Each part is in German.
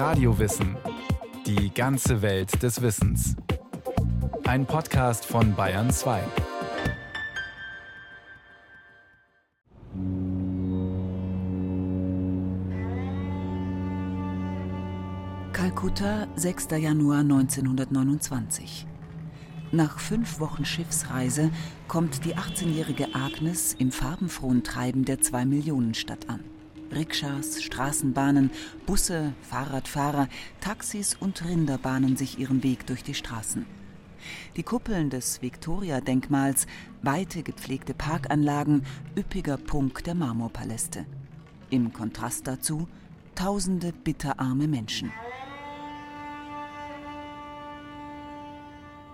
Radiowissen. Die ganze Welt des Wissens. Ein Podcast von Bayern 2. Kalkutta, 6. Januar 1929. Nach fünf Wochen Schiffsreise kommt die 18-jährige Agnes im farbenfrohen Treiben der Zwei-Millionen-Stadt an. Rikschas, Straßenbahnen, Busse, Fahrradfahrer, Taxis und Rinder bahnen sich ihren Weg durch die Straßen. Die Kuppeln des Viktoria-Denkmals, weite gepflegte Parkanlagen, üppiger Prunk der Marmorpaläste. Im Kontrast dazu tausende bitterarme Menschen.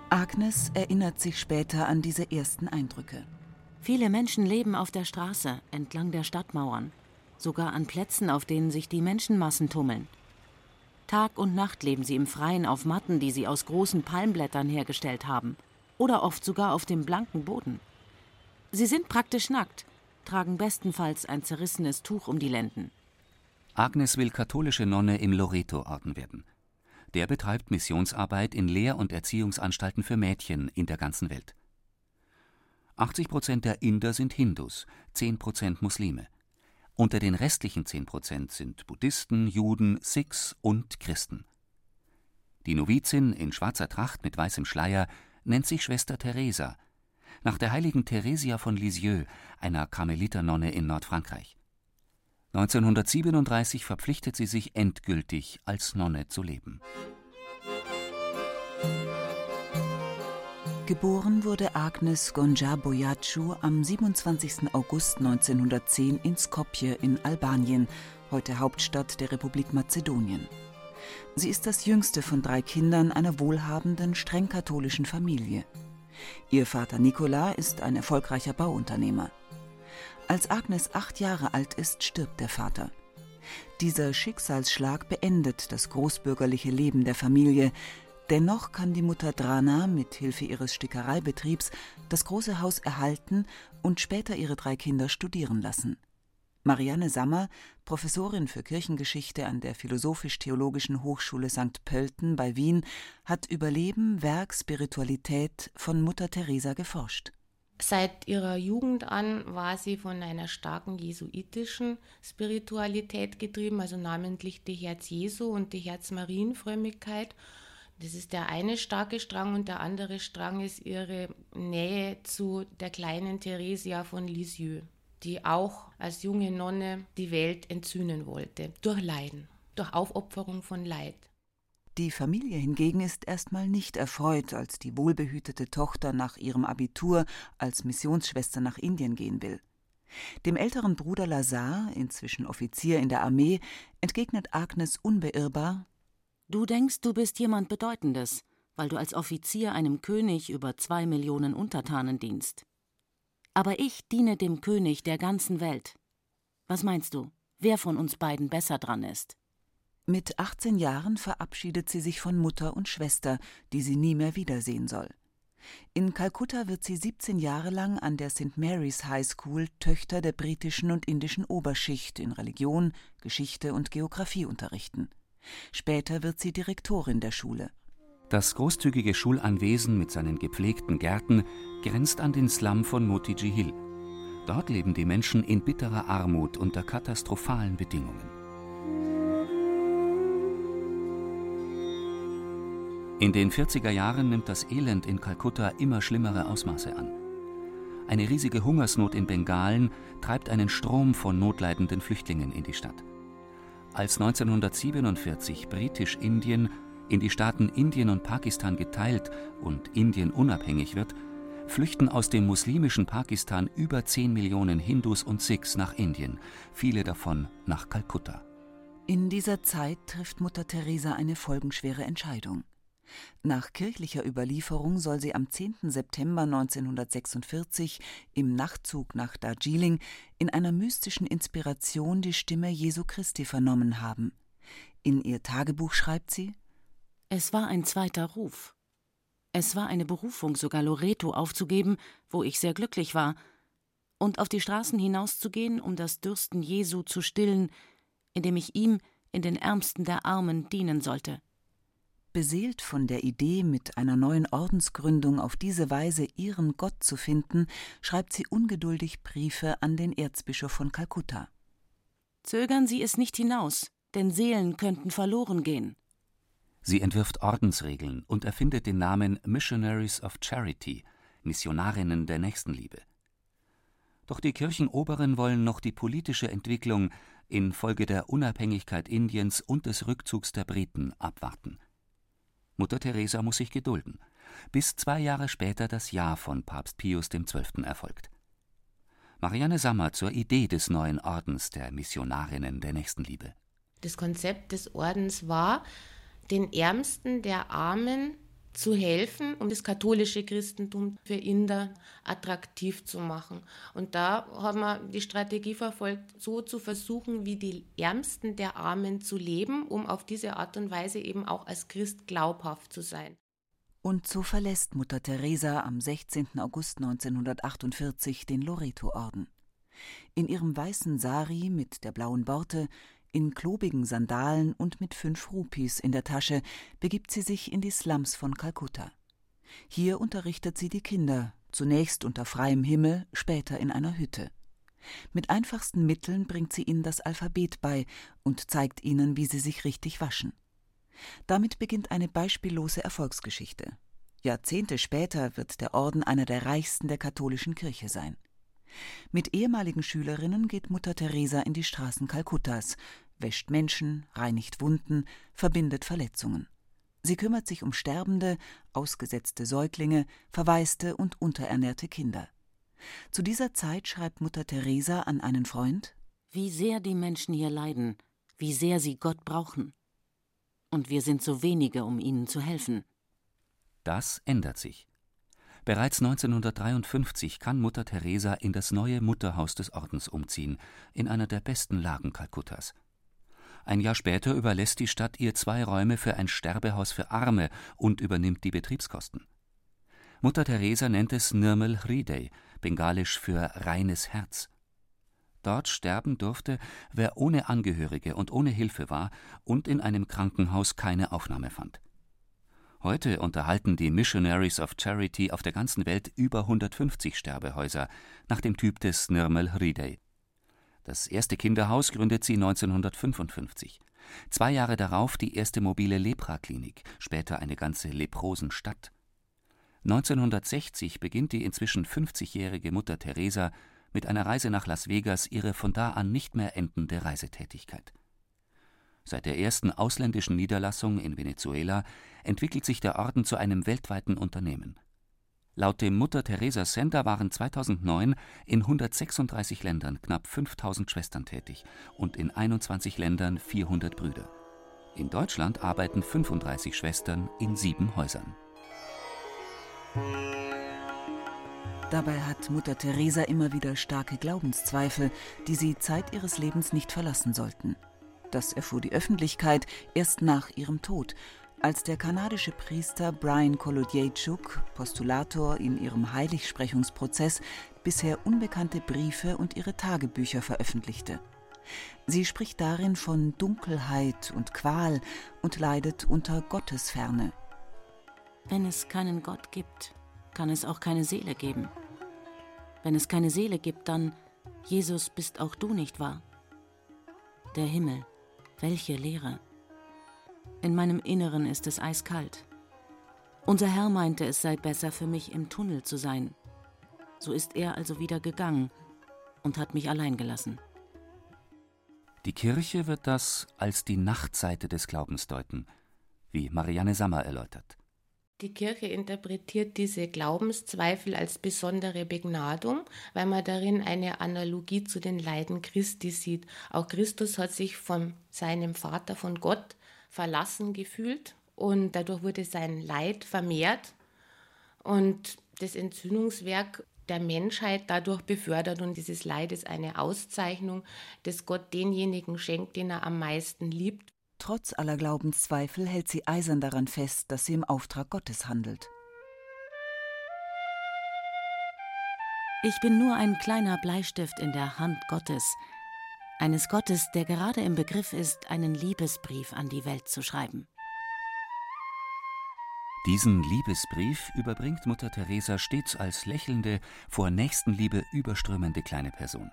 Agnes erinnert sich später an diese ersten Eindrücke. Viele Menschen leben auf der Straße, entlang der Stadtmauern sogar an Plätzen, auf denen sich die Menschenmassen tummeln. Tag und Nacht leben sie im Freien auf Matten, die sie aus großen Palmblättern hergestellt haben, oder oft sogar auf dem blanken Boden. Sie sind praktisch nackt, tragen bestenfalls ein zerrissenes Tuch um die Lenden. Agnes will katholische Nonne im Loreto-Orden werden. Der betreibt Missionsarbeit in Lehr- und Erziehungsanstalten für Mädchen in der ganzen Welt. 80 Prozent der Inder sind Hindus, 10 Prozent Muslime. Unter den restlichen 10 Prozent sind Buddhisten, Juden, Sikhs und Christen. Die Novizin in schwarzer Tracht mit weißem Schleier nennt sich Schwester Teresa, nach der heiligen Theresia von Lisieux, einer Karmeliternonne in Nordfrankreich. 1937 verpflichtet sie sich endgültig, als Nonne zu leben. Geboren wurde Agnes Gonja Boyacu am 27. August 1910 in Skopje in Albanien, heute Hauptstadt der Republik Mazedonien. Sie ist das jüngste von drei Kindern einer wohlhabenden, streng katholischen Familie. Ihr Vater Nikola ist ein erfolgreicher Bauunternehmer. Als Agnes acht Jahre alt ist, stirbt der Vater. Dieser Schicksalsschlag beendet das großbürgerliche Leben der Familie, Dennoch kann die Mutter Drana mit Hilfe ihres Stickereibetriebs das große Haus erhalten und später ihre drei Kinder studieren lassen. Marianne Sammer, Professorin für Kirchengeschichte an der Philosophisch-Theologischen Hochschule St. Pölten bei Wien, hat über Leben, Werk, Spiritualität von Mutter Teresa geforscht. Seit ihrer Jugend an war sie von einer starken jesuitischen Spiritualität getrieben, also namentlich die Herz Jesu und die Herz Marienfrömmigkeit. Das ist der eine starke Strang und der andere Strang ist ihre Nähe zu der kleinen Theresia von Lisieux, die auch als junge Nonne die Welt entzünden wollte, durch Leiden, durch Aufopferung von Leid. Die Familie hingegen ist erstmal nicht erfreut, als die wohlbehütete Tochter nach ihrem Abitur als Missionsschwester nach Indien gehen will. Dem älteren Bruder Lazar, inzwischen Offizier in der Armee, entgegnet Agnes unbeirrbar Du denkst, du bist jemand Bedeutendes, weil du als Offizier einem König über zwei Millionen Untertanen dienst. Aber ich diene dem König der ganzen Welt. Was meinst du, wer von uns beiden besser dran ist? Mit 18 Jahren verabschiedet sie sich von Mutter und Schwester, die sie nie mehr wiedersehen soll. In Kalkutta wird sie 17 Jahre lang an der St. Mary's High School Töchter der britischen und indischen Oberschicht in Religion, Geschichte und Geographie unterrichten. Später wird sie Direktorin der Schule. Das großzügige Schulanwesen mit seinen gepflegten Gärten grenzt an den Slum von Motiji Hill. Dort leben die Menschen in bitterer Armut unter katastrophalen Bedingungen. In den 40er Jahren nimmt das Elend in Kalkutta immer schlimmere Ausmaße an. Eine riesige Hungersnot in Bengalen treibt einen Strom von notleidenden Flüchtlingen in die Stadt. Als 1947 Britisch-Indien in die Staaten Indien und Pakistan geteilt und Indien unabhängig wird, flüchten aus dem muslimischen Pakistan über 10 Millionen Hindus und Sikhs nach Indien, viele davon nach Kalkutta. In dieser Zeit trifft Mutter Teresa eine folgenschwere Entscheidung. Nach kirchlicher Überlieferung soll sie am 10. September 1946 im Nachtzug nach Darjeeling in einer mystischen Inspiration die Stimme Jesu Christi vernommen haben. In ihr Tagebuch schreibt sie: Es war ein zweiter Ruf. Es war eine Berufung, sogar Loreto aufzugeben, wo ich sehr glücklich war, und auf die Straßen hinauszugehen, um das Dürsten Jesu zu stillen, indem ich ihm, in den Ärmsten der Armen dienen sollte. Beseelt von der Idee, mit einer neuen Ordensgründung auf diese Weise ihren Gott zu finden, schreibt sie ungeduldig Briefe an den Erzbischof von Kalkutta. Zögern Sie es nicht hinaus, denn Seelen könnten verloren gehen. Sie entwirft Ordensregeln und erfindet den Namen Missionaries of Charity, Missionarinnen der Nächstenliebe. Doch die Kirchenoberen wollen noch die politische Entwicklung infolge der Unabhängigkeit Indiens und des Rückzugs der Briten abwarten. Mutter Teresa muss sich gedulden, bis zwei Jahre später das Ja von Papst Pius XII. erfolgt. Marianne Sammer zur Idee des neuen Ordens der Missionarinnen der Nächstenliebe. Das Konzept des Ordens war, den Ärmsten der Armen zu helfen, um das katholische Christentum für Inder attraktiv zu machen. Und da haben wir die Strategie verfolgt, so zu versuchen, wie die Ärmsten der Armen zu leben, um auf diese Art und Weise eben auch als Christ glaubhaft zu sein. Und so verlässt Mutter Teresa am 16. August 1948 den Loreto-Orden. In ihrem weißen Sari mit der blauen Borte in klobigen Sandalen und mit fünf Rupis in der Tasche begibt sie sich in die Slums von Kalkutta. Hier unterrichtet sie die Kinder, zunächst unter freiem Himmel, später in einer Hütte. Mit einfachsten Mitteln bringt sie ihnen das Alphabet bei und zeigt ihnen, wie sie sich richtig waschen. Damit beginnt eine beispiellose Erfolgsgeschichte. Jahrzehnte später wird der Orden einer der reichsten der katholischen Kirche sein. Mit ehemaligen Schülerinnen geht Mutter Teresa in die Straßen Kalkuttas, wäscht Menschen, reinigt Wunden, verbindet Verletzungen. Sie kümmert sich um sterbende, ausgesetzte Säuglinge, verwaiste und unterernährte Kinder. Zu dieser Zeit schreibt Mutter Teresa an einen Freund Wie sehr die Menschen hier leiden, wie sehr sie Gott brauchen. Und wir sind so wenige, um ihnen zu helfen. Das ändert sich. Bereits 1953 kann Mutter Teresa in das neue Mutterhaus des Ordens umziehen, in einer der besten Lagen Kalkuttas. Ein Jahr später überlässt die Stadt ihr zwei Räume für ein Sterbehaus für Arme und übernimmt die Betriebskosten. Mutter Teresa nennt es Nirmal Hriday, bengalisch für reines Herz. Dort sterben durfte, wer ohne Angehörige und ohne Hilfe war und in einem Krankenhaus keine Aufnahme fand. Heute unterhalten die Missionaries of Charity auf der ganzen Welt über 150 Sterbehäuser nach dem Typ des Nirmal Hriday. Das erste Kinderhaus gründet sie 1955. Zwei Jahre darauf die erste mobile Lepraklinik, später eine ganze Leprosenstadt. 1960 beginnt die inzwischen 50-jährige Mutter Teresa mit einer Reise nach Las Vegas ihre von da an nicht mehr endende Reisetätigkeit. Seit der ersten ausländischen Niederlassung in Venezuela entwickelt sich der Orden zu einem weltweiten Unternehmen. Laut dem Mutter-Teresa-Center waren 2009 in 136 Ländern knapp 5000 Schwestern tätig und in 21 Ländern 400 Brüder. In Deutschland arbeiten 35 Schwestern in sieben Häusern. Dabei hat Mutter Teresa immer wieder starke Glaubenszweifel, die sie Zeit ihres Lebens nicht verlassen sollten. Das erfuhr die Öffentlichkeit erst nach ihrem Tod, als der kanadische Priester Brian Kolodjejczuk, Postulator in ihrem Heiligsprechungsprozess, bisher unbekannte Briefe und ihre Tagebücher veröffentlichte. Sie spricht darin von Dunkelheit und Qual und leidet unter Gottesferne. Wenn es keinen Gott gibt, kann es auch keine Seele geben. Wenn es keine Seele gibt, dann, Jesus, bist auch du nicht wahr? Der Himmel, welche Leere. In meinem Inneren ist es eiskalt. Unser Herr meinte, es sei besser für mich, im Tunnel zu sein. So ist er also wieder gegangen und hat mich allein gelassen. Die Kirche wird das als die Nachtseite des Glaubens deuten, wie Marianne Sammer erläutert. Die Kirche interpretiert diese Glaubenszweifel als besondere Begnadung, weil man darin eine Analogie zu den Leiden Christi sieht. Auch Christus hat sich von seinem Vater, von Gott, verlassen gefühlt und dadurch wurde sein Leid vermehrt und das Entzündungswerk der Menschheit dadurch befördert und dieses Leid ist eine Auszeichnung, dass Gott denjenigen schenkt, den er am meisten liebt. Trotz aller Glaubenszweifel hält sie eisern daran fest, dass sie im Auftrag Gottes handelt. Ich bin nur ein kleiner Bleistift in der Hand Gottes. Eines Gottes, der gerade im Begriff ist, einen Liebesbrief an die Welt zu schreiben. Diesen Liebesbrief überbringt Mutter Teresa stets als lächelnde, vor Nächstenliebe überströmende kleine Person.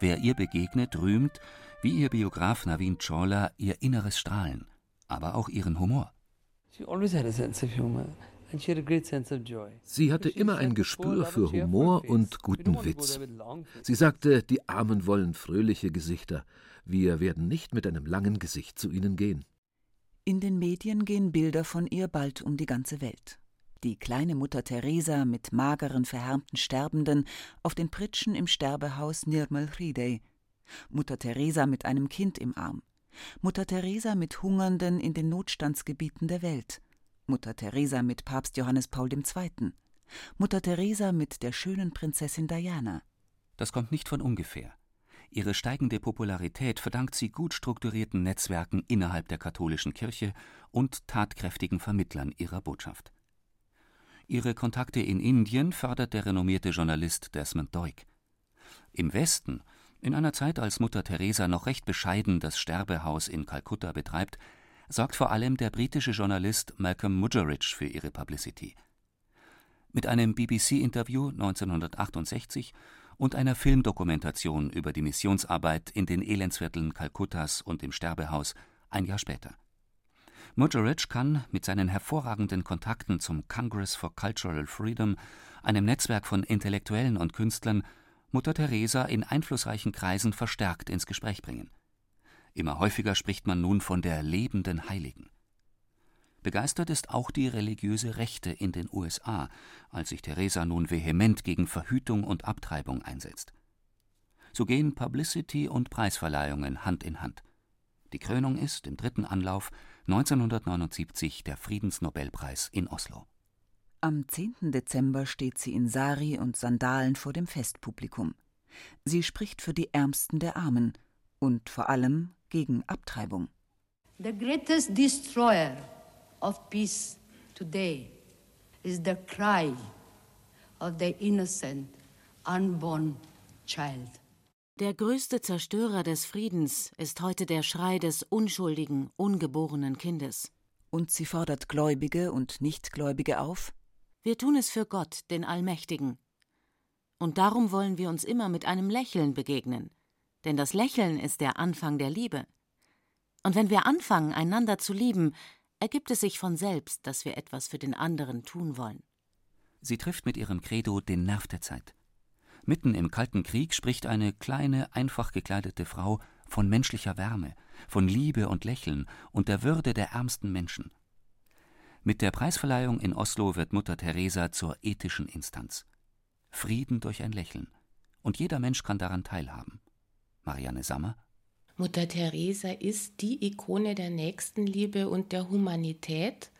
Wer ihr begegnet, rühmt, wie ihr Biograf Navin Chawla, ihr inneres Strahlen, aber auch ihren Humor. Sie hatte immer ein Gespür für Humor und guten Witz. Sie sagte, die Armen wollen fröhliche Gesichter. Wir werden nicht mit einem langen Gesicht zu ihnen gehen. In den Medien gehen Bilder von ihr bald um die ganze Welt. Die kleine Mutter Teresa mit mageren, verhärmten Sterbenden auf den Pritschen im Sterbehaus Nirmal Hridey. Mutter Teresa mit einem Kind im Arm. Mutter Teresa mit Hungernden in den Notstandsgebieten der Welt. Mutter Teresa mit Papst Johannes Paul II. Mutter Teresa mit der schönen Prinzessin Diana. Das kommt nicht von ungefähr. Ihre steigende Popularität verdankt sie gut strukturierten Netzwerken innerhalb der katholischen Kirche und tatkräftigen Vermittlern ihrer Botschaft. Ihre Kontakte in Indien fördert der renommierte Journalist Desmond Doig. Im Westen, in einer Zeit, als Mutter Teresa noch recht bescheiden das Sterbehaus in Kalkutta betreibt, sorgt vor allem der britische Journalist Malcolm Muggeridge für ihre Publicity. Mit einem BBC-Interview 1968 und einer Filmdokumentation über die Missionsarbeit in den Elendsvierteln Kalkuttas und im Sterbehaus ein Jahr später. Muggeridge kann mit seinen hervorragenden Kontakten zum Congress for Cultural Freedom, einem Netzwerk von Intellektuellen und Künstlern, Mutter Teresa in einflussreichen Kreisen verstärkt ins Gespräch bringen. Immer häufiger spricht man nun von der lebenden Heiligen. Begeistert ist auch die religiöse Rechte in den USA, als sich Teresa nun vehement gegen Verhütung und Abtreibung einsetzt. So gehen Publicity und Preisverleihungen Hand in Hand. Die Krönung ist im dritten Anlauf 1979 der Friedensnobelpreis in Oslo. Am 10. Dezember steht sie in Sari und Sandalen vor dem Festpublikum. Sie spricht für die Ärmsten der Armen und vor allem gegen Abtreibung. The greatest destroyer of peace today is the cry of the innocent, unborn child. Der größte Zerstörer des Friedens ist heute der Schrei des unschuldigen, ungeborenen Kindes. Und sie fordert Gläubige und Nichtgläubige auf? Wir tun es für Gott, den Allmächtigen. Und darum wollen wir uns immer mit einem Lächeln begegnen. Denn das Lächeln ist der Anfang der Liebe. Und wenn wir anfangen, einander zu lieben, ergibt es sich von selbst, dass wir etwas für den anderen tun wollen. Sie trifft mit ihrem Credo den Nerv der Zeit. Mitten im Kalten Krieg spricht eine kleine, einfach gekleidete Frau von menschlicher Wärme, von Liebe und Lächeln und der Würde der ärmsten Menschen. Mit der Preisverleihung in Oslo wird Mutter Teresa zur ethischen Instanz. Frieden durch ein Lächeln. Und jeder Mensch kann daran teilhaben. Marianne Sammer Mutter Teresa ist die Ikone der Nächstenliebe und der Humanität,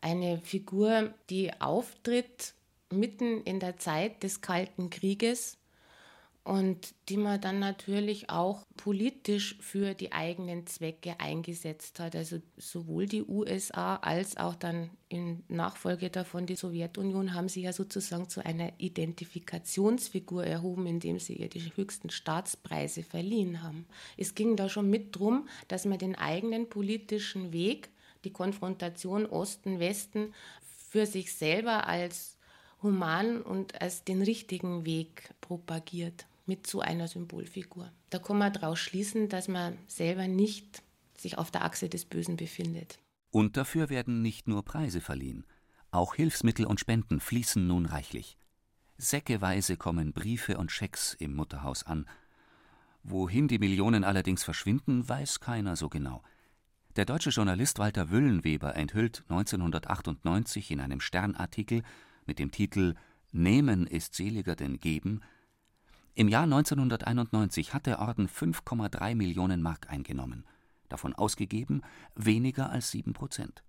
eine Figur, die auftritt mitten in der Zeit des Kalten Krieges und die man dann natürlich auch politisch für die eigenen Zwecke eingesetzt hat. Also sowohl die USA als auch dann in Nachfolge davon die Sowjetunion haben sie ja sozusagen zu einer Identifikationsfigur erhoben, indem sie ihr die höchsten Staatspreise verliehen haben. Es ging da schon mit drum, dass man den eigenen politischen Weg, die Konfrontation Osten-Westen, für sich selber als human und als den richtigen Weg propagiert mit zu einer Symbolfigur. Da kann man daraus schließen, dass man selber nicht sich auf der Achse des Bösen befindet. Und dafür werden nicht nur Preise verliehen. Auch Hilfsmittel und Spenden fließen nun reichlich. Säckeweise kommen Briefe und Schecks im Mutterhaus an. Wohin die Millionen allerdings verschwinden, weiß keiner so genau. Der deutsche Journalist Walter Wüllenweber enthüllt 1998 in einem Sternartikel mit dem Titel Nehmen ist seliger denn geben im Jahr 1991 hat der Orden 5,3 Millionen Mark eingenommen, davon ausgegeben weniger als 7 Prozent.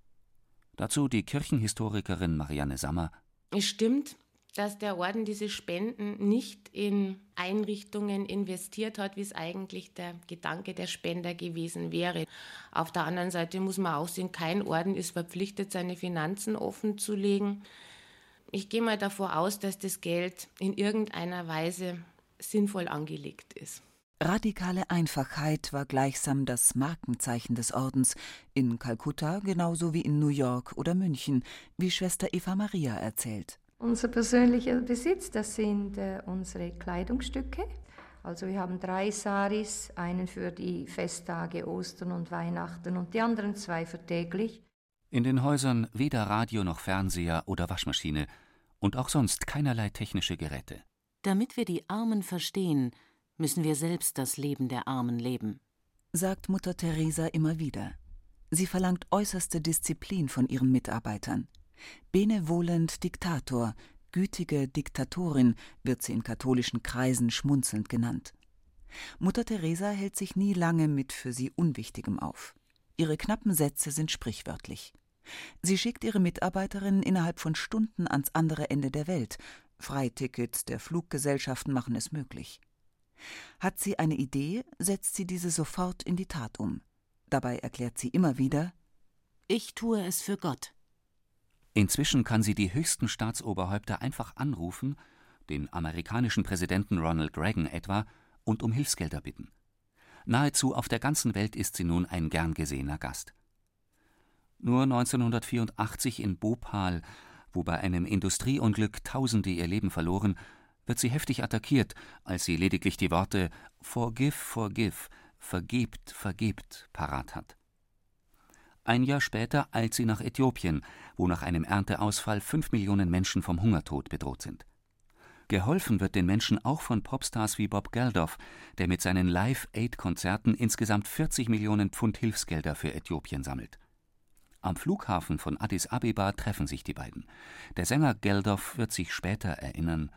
Dazu die Kirchenhistorikerin Marianne Sammer. Es stimmt, dass der Orden diese Spenden nicht in Einrichtungen investiert hat, wie es eigentlich der Gedanke der Spender gewesen wäre. Auf der anderen Seite muss man auch sehen, kein Orden ist verpflichtet, seine Finanzen offen zu legen. Ich gehe mal davor aus, dass das Geld in irgendeiner Weise sinnvoll angelegt ist. Radikale Einfachheit war gleichsam das Markenzeichen des Ordens, in Kalkutta genauso wie in New York oder München, wie Schwester Eva Maria erzählt. Unser persönlicher Besitz, das sind äh, unsere Kleidungsstücke. Also wir haben drei Saris, einen für die Festtage Ostern und Weihnachten und die anderen zwei für täglich. In den Häusern weder Radio noch Fernseher oder Waschmaschine und auch sonst keinerlei technische Geräte. Damit wir die Armen verstehen, müssen wir selbst das Leben der Armen leben, sagt Mutter Teresa immer wieder. Sie verlangt äußerste Disziplin von ihren Mitarbeitern. Benevolent Diktator, gütige Diktatorin wird sie in katholischen Kreisen schmunzelnd genannt. Mutter Teresa hält sich nie lange mit für sie Unwichtigem auf. Ihre knappen Sätze sind sprichwörtlich. Sie schickt ihre Mitarbeiterinnen innerhalb von Stunden ans andere Ende der Welt. Freitickets der Fluggesellschaften machen es möglich. Hat sie eine Idee, setzt sie diese sofort in die Tat um. Dabei erklärt sie immer wieder Ich tue es für Gott. Inzwischen kann sie die höchsten Staatsoberhäupter einfach anrufen, den amerikanischen Präsidenten Ronald Reagan etwa, und um Hilfsgelder bitten. Nahezu auf der ganzen Welt ist sie nun ein gern gesehener Gast. Nur 1984 in Bhopal, wo bei einem Industrieunglück Tausende ihr Leben verloren, wird sie heftig attackiert, als sie lediglich die Worte Forgive, forgive, vergebt, vergebt parat hat. Ein Jahr später eilt sie nach Äthiopien, wo nach einem Ernteausfall fünf Millionen Menschen vom Hungertod bedroht sind. Geholfen wird den Menschen auch von Popstars wie Bob Geldof, der mit seinen Live-Aid-Konzerten insgesamt 40 Millionen Pfund Hilfsgelder für Äthiopien sammelt. Am Flughafen von Addis Abeba treffen sich die beiden. Der Sänger Geldof wird sich später erinnern.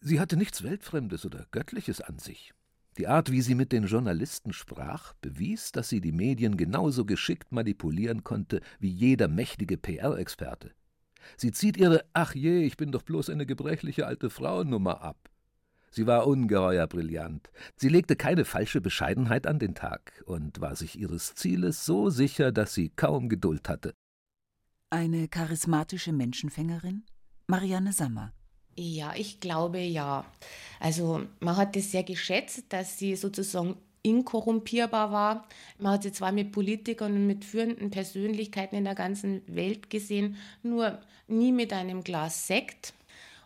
Sie hatte nichts Weltfremdes oder Göttliches an sich. Die Art, wie sie mit den Journalisten sprach, bewies, dass sie die Medien genauso geschickt manipulieren konnte wie jeder mächtige PR-Experte. Sie zieht ihre Ach je, ich bin doch bloß eine gebrechliche alte Frau Nummer ab. Sie war ungeheuer brillant. Sie legte keine falsche Bescheidenheit an den Tag und war sich ihres Zieles so sicher, dass sie kaum Geduld hatte. Eine charismatische Menschenfängerin? Marianne Sammer. Ja, ich glaube ja. Also man hat es sehr geschätzt, dass sie sozusagen inkorrumpierbar war. Man hat sie zwar mit Politikern und mit führenden Persönlichkeiten in der ganzen Welt gesehen, nur nie mit einem Glas Sekt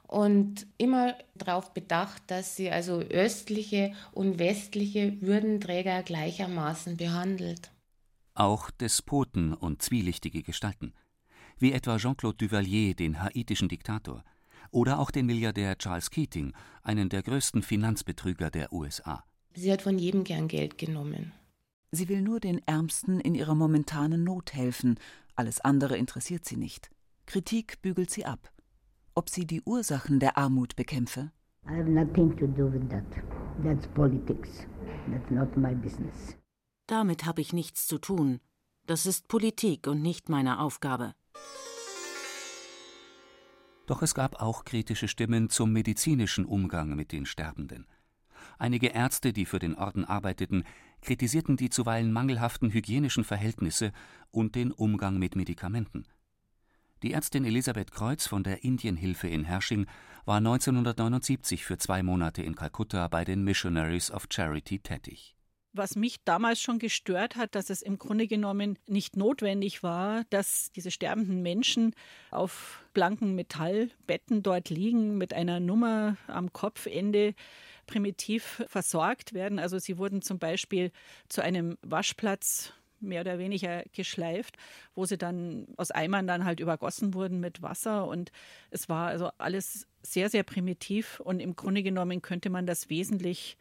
und immer darauf bedacht, dass sie also östliche und westliche Würdenträger gleichermaßen behandelt. Auch Despoten und zwielichtige Gestalten, wie etwa Jean-Claude Duvalier, den haitischen Diktator – oder auch den Milliardär Charles Keating, einen der größten Finanzbetrüger der USA. Sie hat von jedem gern Geld genommen. Sie will nur den Ärmsten in ihrer momentanen Not helfen, alles andere interessiert sie nicht. Kritik bügelt sie ab. Ob sie die Ursachen der Armut bekämpfe? I have nothing to do with that. That's politics. That's not my business. Damit habe ich nichts zu tun. Das ist Politik und nicht meine Aufgabe. Doch es gab auch kritische Stimmen zum medizinischen Umgang mit den Sterbenden. Einige Ärzte, die für den Orden arbeiteten, kritisierten die zuweilen mangelhaften hygienischen Verhältnisse und den Umgang mit Medikamenten. Die Ärztin Elisabeth Kreuz von der Indienhilfe in Hersching war 1979 für zwei Monate in Kalkutta bei den Missionaries of Charity tätig was mich damals schon gestört hat, dass es im Grunde genommen nicht notwendig war, dass diese sterbenden Menschen auf blanken Metallbetten dort liegen mit einer Nummer am Kopfende primitiv versorgt werden. Also sie wurden zum Beispiel zu einem Waschplatz mehr oder weniger geschleift, wo sie dann aus Eimern dann halt übergossen wurden mit Wasser und es war also alles sehr, sehr primitiv und im Grunde genommen könnte man das wesentlich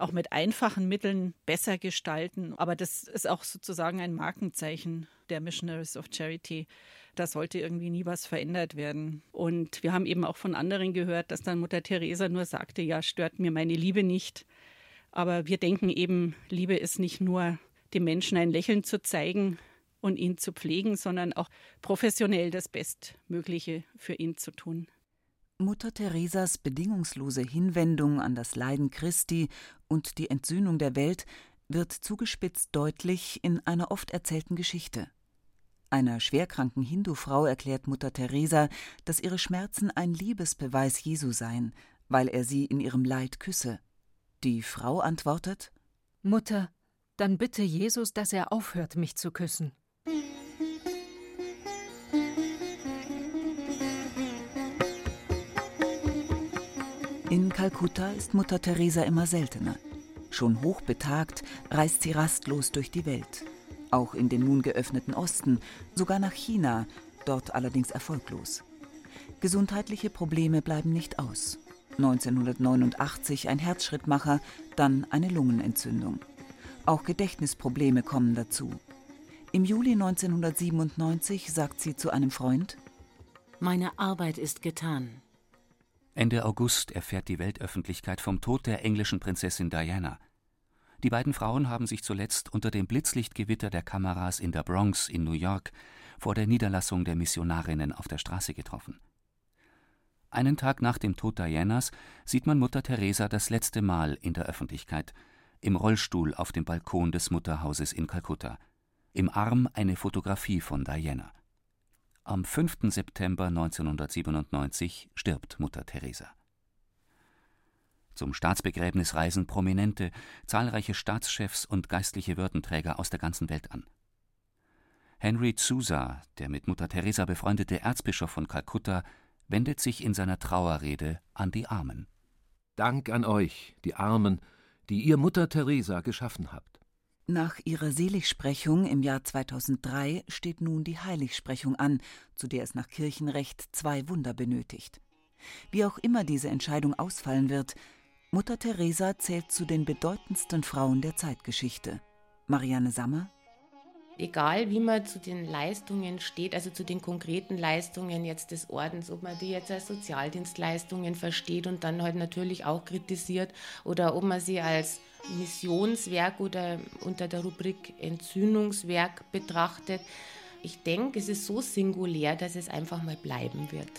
auch mit einfachen Mitteln besser gestalten. Aber das ist auch sozusagen ein Markenzeichen der Missionaries of Charity. Da sollte irgendwie nie was verändert werden. Und wir haben eben auch von anderen gehört, dass dann Mutter Teresa nur sagte, ja, stört mir meine Liebe nicht. Aber wir denken eben, Liebe ist nicht nur dem Menschen ein Lächeln zu zeigen und ihn zu pflegen, sondern auch professionell das Bestmögliche für ihn zu tun. Mutter Theresas bedingungslose Hinwendung an das Leiden Christi und die Entsühnung der Welt wird zugespitzt deutlich in einer oft erzählten Geschichte. Einer schwerkranken Hindu-Frau erklärt Mutter Teresa, dass ihre Schmerzen ein Liebesbeweis Jesu seien, weil er sie in ihrem Leid küsse. Die Frau antwortet Mutter, dann bitte Jesus, dass er aufhört, mich zu küssen. In Kalkutta ist Mutter Teresa immer seltener. Schon hochbetagt reist sie rastlos durch die Welt. Auch in den nun geöffneten Osten, sogar nach China, dort allerdings erfolglos. Gesundheitliche Probleme bleiben nicht aus. 1989 ein Herzschrittmacher, dann eine Lungenentzündung. Auch Gedächtnisprobleme kommen dazu. Im Juli 1997 sagt sie zu einem Freund: Meine Arbeit ist getan. Ende August erfährt die Weltöffentlichkeit vom Tod der englischen Prinzessin Diana. Die beiden Frauen haben sich zuletzt unter dem Blitzlichtgewitter der Kameras in der Bronx in New York vor der Niederlassung der Missionarinnen auf der Straße getroffen. Einen Tag nach dem Tod Dianas sieht man Mutter Teresa das letzte Mal in der Öffentlichkeit, im Rollstuhl auf dem Balkon des Mutterhauses in Kalkutta, im Arm eine Fotografie von Diana. Am 5. September 1997 stirbt Mutter Teresa. Zum Staatsbegräbnis reisen Prominente, zahlreiche Staatschefs und geistliche Würdenträger aus der ganzen Welt an. Henry Sousa, der mit Mutter Teresa befreundete Erzbischof von Kalkutta, wendet sich in seiner Trauerrede an die Armen. Dank an euch, die Armen, die ihr Mutter Teresa geschaffen habt. Nach ihrer Seligsprechung im Jahr 2003 steht nun die Heiligsprechung an, zu der es nach Kirchenrecht zwei Wunder benötigt. Wie auch immer diese Entscheidung ausfallen wird, Mutter Teresa zählt zu den bedeutendsten Frauen der Zeitgeschichte. Marianne Sammer egal wie man zu den Leistungen steht, also zu den konkreten Leistungen jetzt des Ordens, ob man die jetzt als Sozialdienstleistungen versteht und dann halt natürlich auch kritisiert oder ob man sie als Missionswerk oder unter der Rubrik Entzündungswerk betrachtet. Ich denke, es ist so singulär, dass es einfach mal bleiben wird.